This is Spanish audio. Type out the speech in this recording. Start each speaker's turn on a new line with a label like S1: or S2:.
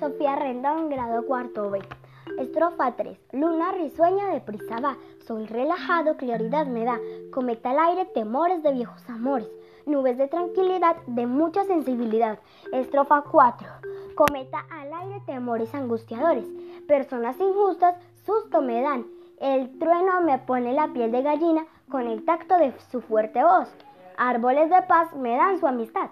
S1: Sofía Rendón, grado cuarto B. Estrofa 3. Luna risueña de prisa va, sol relajado, claridad me da, cometa al aire, temores de viejos amores, nubes de tranquilidad, de mucha sensibilidad. Estrofa 4. Cometa al aire, temores angustiadores, personas injustas, susto me dan, el trueno me pone la piel de gallina con el tacto de su fuerte voz, árboles de paz me dan su amistad.